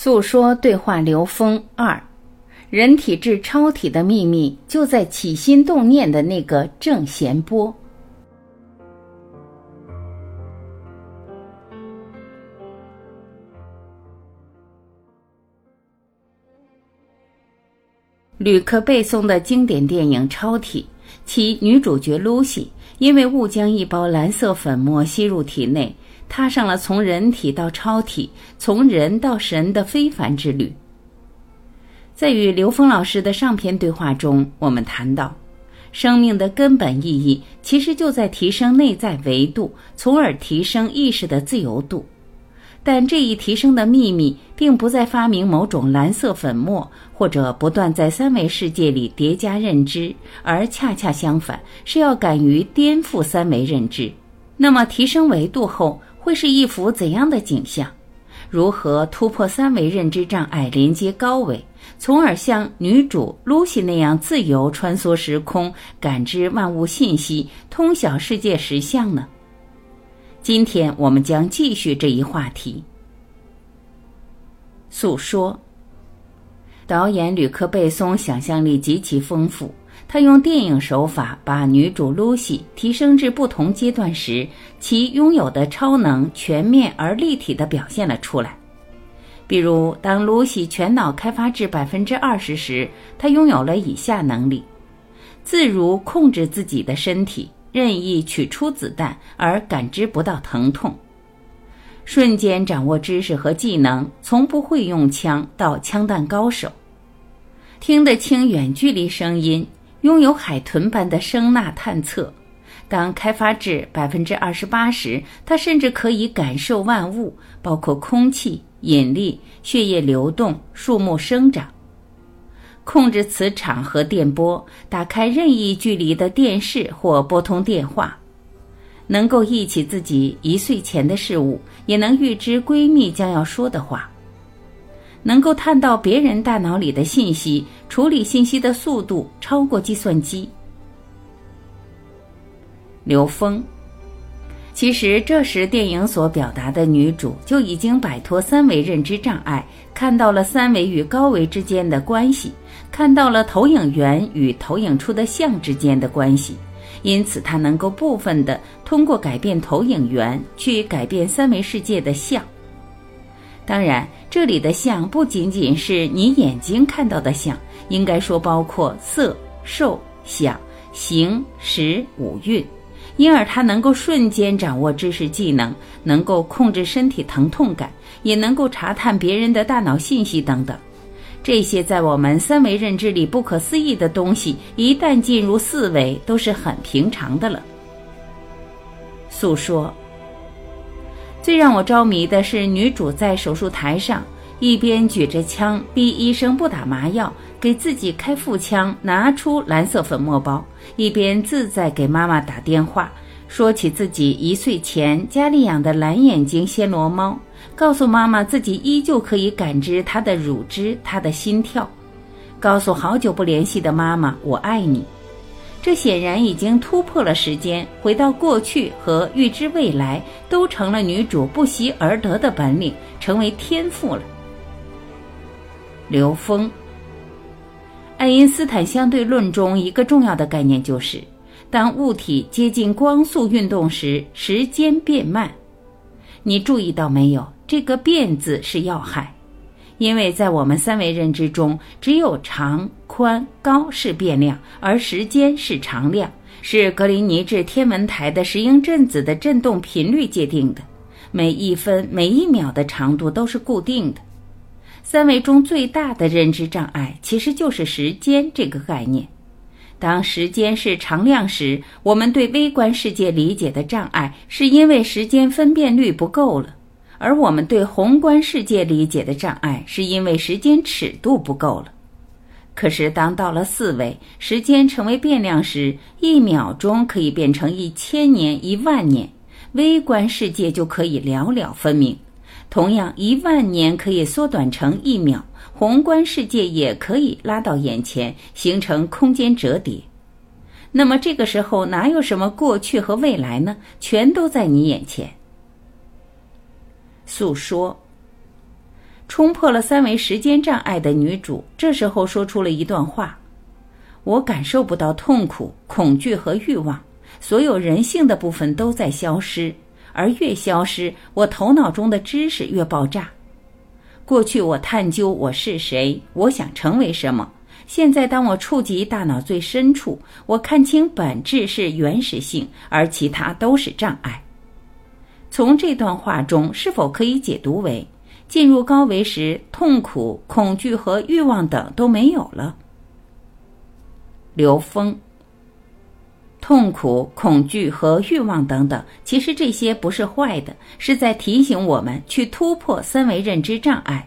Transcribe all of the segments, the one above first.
诉说对话刘峰二，人体至超体的秘密就在起心动念的那个正弦波。吕克·贝松的经典电影《超体》，其女主角露西因为误将一包蓝色粉末吸入体内。踏上了从人体到超体、从人到神的非凡之旅。在与刘峰老师的上篇对话中，我们谈到，生命的根本意义其实就在提升内在维度，从而提升意识的自由度。但这一提升的秘密，并不在发明某种蓝色粉末，或者不断在三维世界里叠加认知，而恰恰相反，是要敢于颠覆三维认知。那么，提升维度后，会是一幅怎样的景象？如何突破三维认知障碍，连接高维，从而像女主露西那样自由穿梭时空，感知万物信息，通晓世界实相呢？今天我们将继续这一话题。诉说。导演吕克·贝松想象力极其丰富。他用电影手法把女主露西提升至不同阶段时其拥有的超能全面而立体的表现了出来。比如，当露西全脑开发至百分之二十时，她拥有了以下能力：自如控制自己的身体，任意取出子弹而感知不到疼痛；瞬间掌握知识和技能，从不会用枪到枪弹高手；听得清远距离声音。拥有海豚般的声呐探测，当开发至百分之二十八时，它甚至可以感受万物，包括空气、引力、血液流动、树木生长，控制磁场和电波，打开任意距离的电视或拨通电话，能够忆起自己一岁前的事物，也能预知闺蜜将要说的话。能够探到别人大脑里的信息，处理信息的速度超过计算机。刘峰，其实这时电影所表达的女主就已经摆脱三维认知障碍，看到了三维与高维之间的关系，看到了投影源与投影出的像之间的关系，因此她能够部分的通过改变投影源去改变三维世界的像。当然，这里的相不仅仅是你眼睛看到的相，应该说包括色、受、想、行、识五蕴，因而它能够瞬间掌握知识技能，能够控制身体疼痛感，也能够查探别人的大脑信息等等。这些在我们三维认知里不可思议的东西，一旦进入四维，都是很平常的了。诉说。最让我着迷的是，女主在手术台上一边举着枪逼医生不打麻药，给自己开腹腔拿出蓝色粉末包，一边自在给妈妈打电话，说起自己一岁前家里养的蓝眼睛暹罗猫，告诉妈妈自己依旧可以感知它的乳汁、它的心跳，告诉好久不联系的妈妈我爱你。这显然已经突破了时间，回到过去和预知未来，都成了女主不习而得的本领，成为天赋了。刘峰，爱因斯坦相对论中一个重要的概念就是，当物体接近光速运动时，时间变慢。你注意到没有？这个“变”字是要害。因为在我们三维认知中，只有长、宽、高是变量，而时间是常量，是格林尼治天文台的石英振子的振动频率界定的。每一分、每一秒的长度都是固定的。三维中最大的认知障碍其实就是时间这个概念。当时间是常量时，我们对微观世界理解的障碍，是因为时间分辨率不够了。而我们对宏观世界理解的障碍，是因为时间尺度不够了。可是，当到了四维，时间成为变量时，一秒钟可以变成一千年、一万年，微观世界就可以寥寥分明。同样，一万年可以缩短成一秒，宏观世界也可以拉到眼前，形成空间折叠。那么，这个时候哪有什么过去和未来呢？全都在你眼前。诉说，冲破了三维时间障碍的女主，这时候说出了一段话：“我感受不到痛苦、恐惧和欲望，所有人性的部分都在消失，而越消失，我头脑中的知识越爆炸。过去我探究我是谁，我想成为什么。现在当我触及大脑最深处，我看清本质是原始性，而其他都是障碍。”从这段话中，是否可以解读为？进入高维时，痛苦、恐惧和欲望等都没有了。刘峰，痛苦、恐惧和欲望等等，其实这些不是坏的，是在提醒我们去突破三维认知障碍。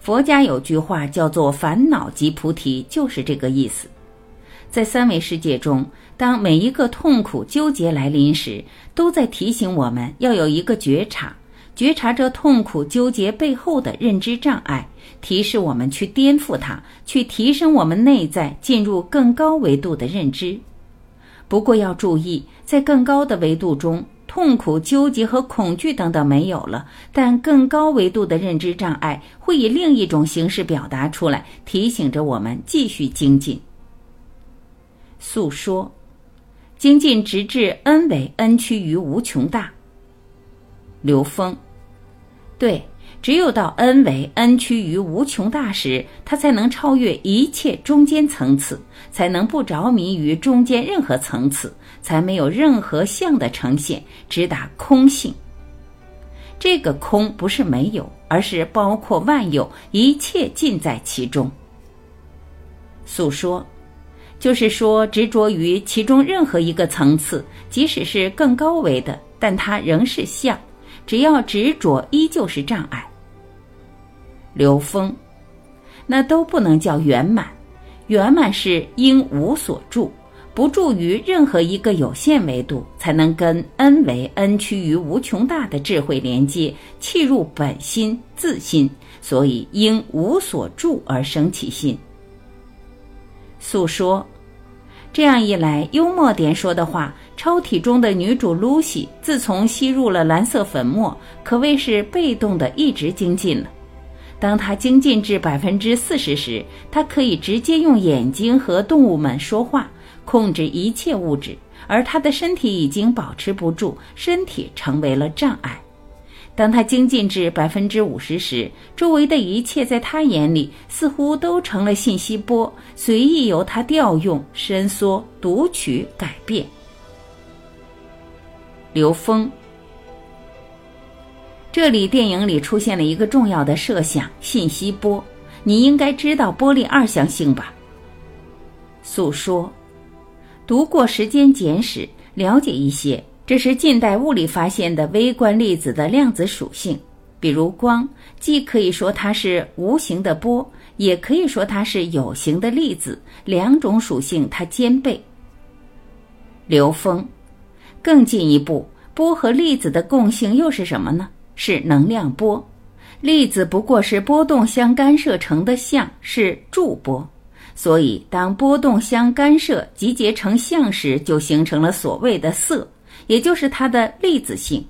佛家有句话叫做“烦恼即菩提”，就是这个意思。在三维世界中，当每一个痛苦、纠结来临时，都在提醒我们要有一个觉察。觉察着痛苦纠结背后的认知障碍，提示我们去颠覆它，去提升我们内在，进入更高维度的认知。不过要注意，在更高的维度中，痛苦、纠结和恐惧等等没有了，但更高维度的认知障碍会以另一种形式表达出来，提醒着我们继续精进。诉说，精进直至 n 为 n 趋于无穷大。刘峰。对，只有到 n 为 n 趋于无穷大时，他才能超越一切中间层次，才能不着迷于中间任何层次，才没有任何相的呈现，直达空性。这个空不是没有，而是包括万有，一切尽在其中。诉说，就是说执着于其中任何一个层次，即使是更高维的，但它仍是相。只要执着，依旧是障碍。刘峰，那都不能叫圆满。圆满是应无所住，不住于任何一个有限维度，才能跟 n 为 n 趋于无穷大的智慧连接，契入本心自心。所以应无所住而生其心。诉说。这样一来，幽默点说的话，抽屉中的女主露西，自从吸入了蓝色粉末，可谓是被动的一直精进了。当她精进至百分之四十时，她可以直接用眼睛和动物们说话，控制一切物质，而她的身体已经保持不住，身体成为了障碍。当他精进至百分之五十时，周围的一切在他眼里似乎都成了信息波，随意由他调用、伸缩、读取、改变。刘峰，这里电影里出现了一个重要的设想：信息波。你应该知道波粒二象性吧？诉说，读过《时间简史》，了解一些。这是近代物理发现的微观粒子的量子属性，比如光，既可以说它是无形的波，也可以说它是有形的粒子，两种属性它兼备。流风，更进一步，波和粒子的共性又是什么呢？是能量波，粒子不过是波动相干涉成的像，是驻波，所以当波动相干涉集结成像时，就形成了所谓的色。也就是它的粒子性，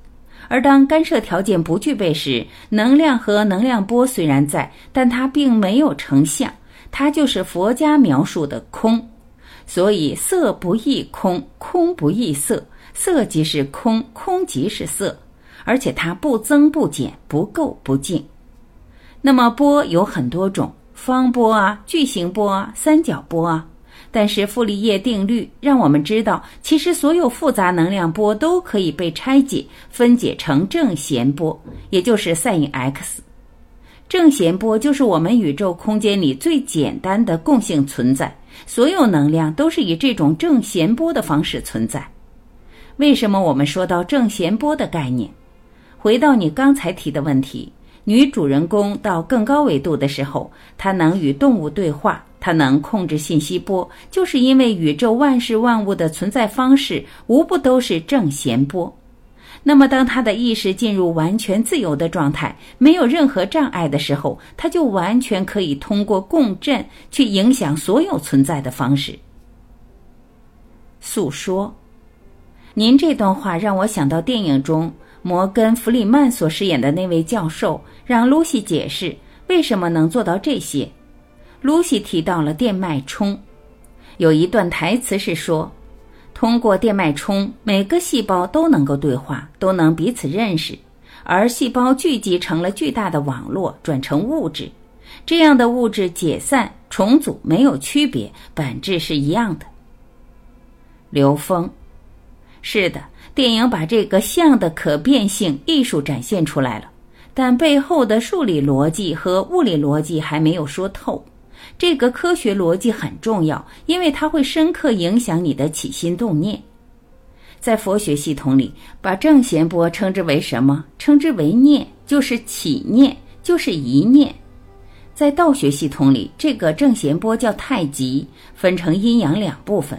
而当干涉条件不具备时，能量和能量波虽然在，但它并没有成像，它就是佛家描述的空。所以色不异空，空不异色，色即是空，空即是色，而且它不增不减，不垢不净。那么波有很多种，方波啊，矩形波啊，三角波啊。但是傅立叶定律让我们知道，其实所有复杂能量波都可以被拆解、分解成正弦波，也就是 sin x。正弦波就是我们宇宙空间里最简单的共性存在，所有能量都是以这种正弦波的方式存在。为什么我们说到正弦波的概念？回到你刚才提的问题。女主人公到更高维度的时候，她能与动物对话，她能控制信息波，就是因为宇宙万事万物的存在方式无不都是正弦波。那么，当她的意识进入完全自由的状态，没有任何障碍的时候，她就完全可以通过共振去影响所有存在的方式。诉说，您这段话让我想到电影中。摩根·弗里曼所饰演的那位教授让露西解释为什么能做到这些。露西提到了电脉冲，有一段台词是说，通过电脉冲，每个细胞都能够对话，都能彼此认识，而细胞聚集成了巨大的网络，转成物质。这样的物质解散、重组没有区别，本质是一样的。刘峰，是的，电影把这个像的可变性艺术展现出来了，但背后的数理逻辑和物理逻辑还没有说透。这个科学逻辑很重要，因为它会深刻影响你的起心动念。在佛学系统里，把正弦波称之为什么？称之为念，就是起念，就是一念。在道学系统里，这个正弦波叫太极，分成阴阳两部分。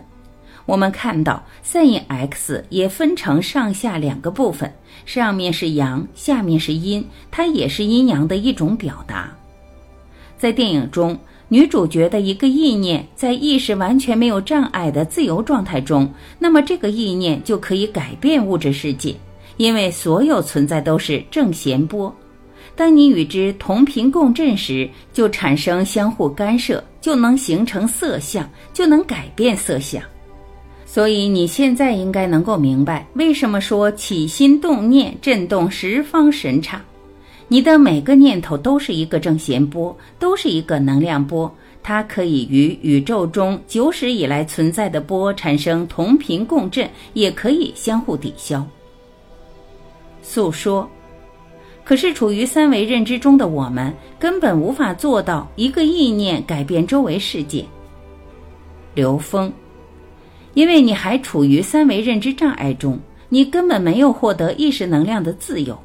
我们看到 sin x 也分成上下两个部分，上面是阳，下面是阴，它也是阴阳的一种表达。在电影中。女主角的一个意念在意识完全没有障碍的自由状态中，那么这个意念就可以改变物质世界，因为所有存在都是正弦波。当你与之同频共振时，就产生相互干涉，就能形成色相，就能改变色相。所以你现在应该能够明白，为什么说起心动念震动十方神刹。你的每个念头都是一个正弦波，都是一个能量波，它可以与宇宙中久始以来存在的波产生同频共振，也可以相互抵消。诉说，可是处于三维认知中的我们根本无法做到一个意念改变周围世界。刘峰，因为你还处于三维认知障碍中，你根本没有获得意识能量的自由。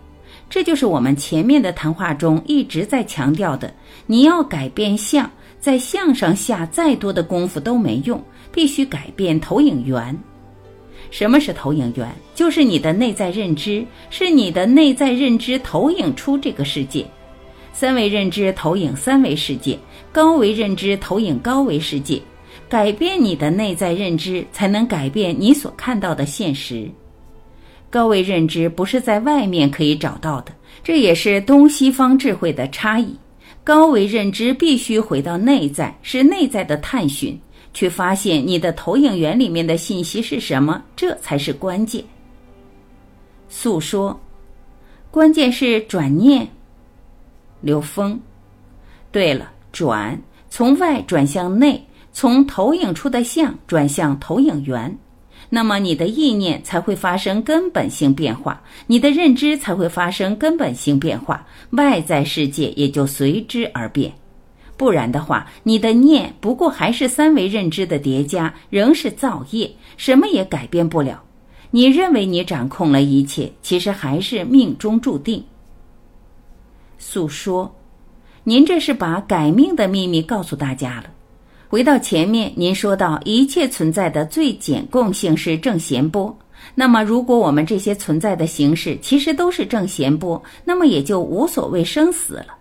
这就是我们前面的谈话中一直在强调的：你要改变相，在相上下再多的功夫都没用，必须改变投影源。什么是投影源？就是你的内在认知，是你的内在认知投影出这个世界。三维认知投影三维世界，高维认知投影高维世界。改变你的内在认知，才能改变你所看到的现实。高维认知不是在外面可以找到的，这也是东西方智慧的差异。高维认知必须回到内在，是内在的探寻，去发现你的投影源里面的信息是什么，这才是关键。诉说，关键是转念。刘峰，对了，转从外转向内，从投影出的像转向投影源。那么你的意念才会发生根本性变化，你的认知才会发生根本性变化，外在世界也就随之而变。不然的话，你的念不过还是三维认知的叠加，仍是造业，什么也改变不了。你认为你掌控了一切，其实还是命中注定。诉说，您这是把改命的秘密告诉大家了。回到前面，您说到一切存在的最简共性是正弦波。那么，如果我们这些存在的形式其实都是正弦波，那么也就无所谓生死了。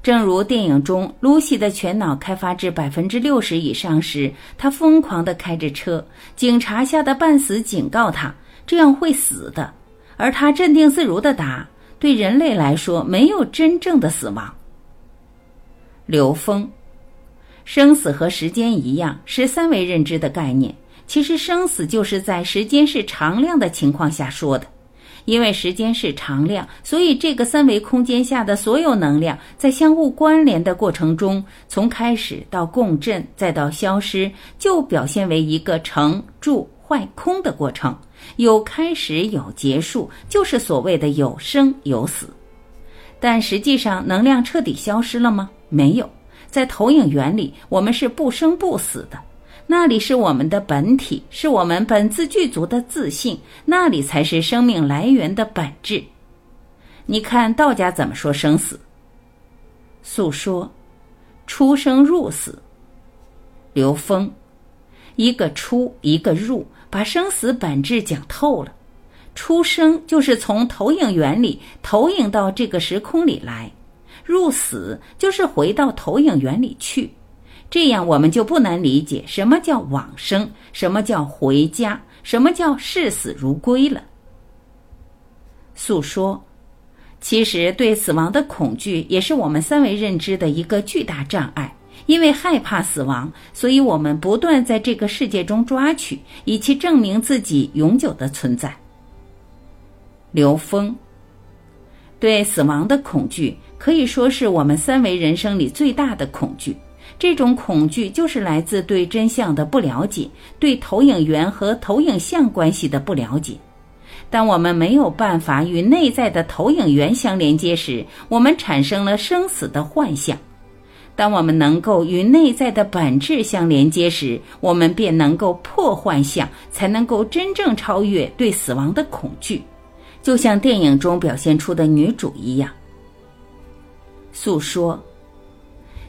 正如电影中露西的全脑开发至百分之六十以上时，她疯狂地开着车，警察吓得半死，警告她这样会死的，而她镇定自如地答：“对人类来说，没有真正的死亡。”刘峰。生死和时间一样，是三维认知的概念。其实，生死就是在时间是常量的情况下说的。因为时间是常量，所以这个三维空间下的所有能量，在相互关联的过程中，从开始到共振，再到消失，就表现为一个成住坏空的过程。有开始，有结束，就是所谓的有生有死。但实际上，能量彻底消失了吗？没有。在投影原理，我们是不生不死的，那里是我们的本体，是我们本自具足的自信，那里才是生命来源的本质。你看道家怎么说生死？诉说，出生入死。刘峰，一个出，一个入，把生死本质讲透了。出生就是从投影源里投影到这个时空里来。入死就是回到投影源里去，这样我们就不难理解什么叫往生，什么叫回家，什么叫视死如归了。诉说。其实，对死亡的恐惧也是我们三维认知的一个巨大障碍。因为害怕死亡，所以我们不断在这个世界中抓取，以其证明自己永久的存在。刘峰对死亡的恐惧可以说是我们三维人生里最大的恐惧。这种恐惧就是来自对真相的不了解，对投影源和投影像关系的不了解。当我们没有办法与内在的投影源相连接时，我们产生了生死的幻象。当我们能够与内在的本质相连接时，我们便能够破幻象，才能够真正超越对死亡的恐惧，就像电影中表现出的女主一样。诉说，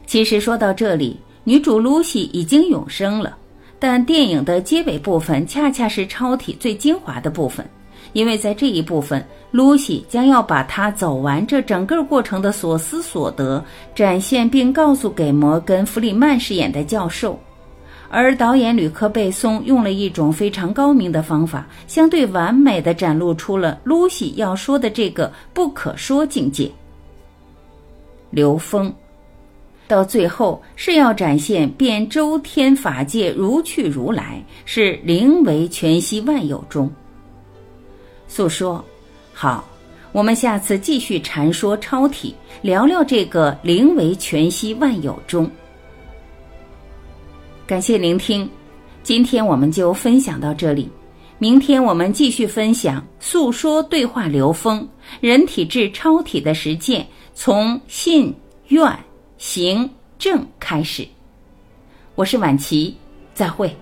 其实说到这里，女主露西已经永生了，但电影的结尾部分恰恰是超体最精华的部分。因为在这一部分，露西将要把她走完这整个过程的所思所得展现，并告诉给摩根·弗里曼饰演的教授，而导演吕克·贝松用了一种非常高明的方法，相对完美的展露出了露西要说的这个不可说境界。刘峰，到最后是要展现遍周天法界如去如来，是灵为全息万有中。诉说，好，我们下次继续禅说超体，聊聊这个灵为全息万有中。感谢聆听，今天我们就分享到这里，明天我们继续分享诉说对话流风人体至超体的实践，从信愿行正开始。我是晚琪，再会。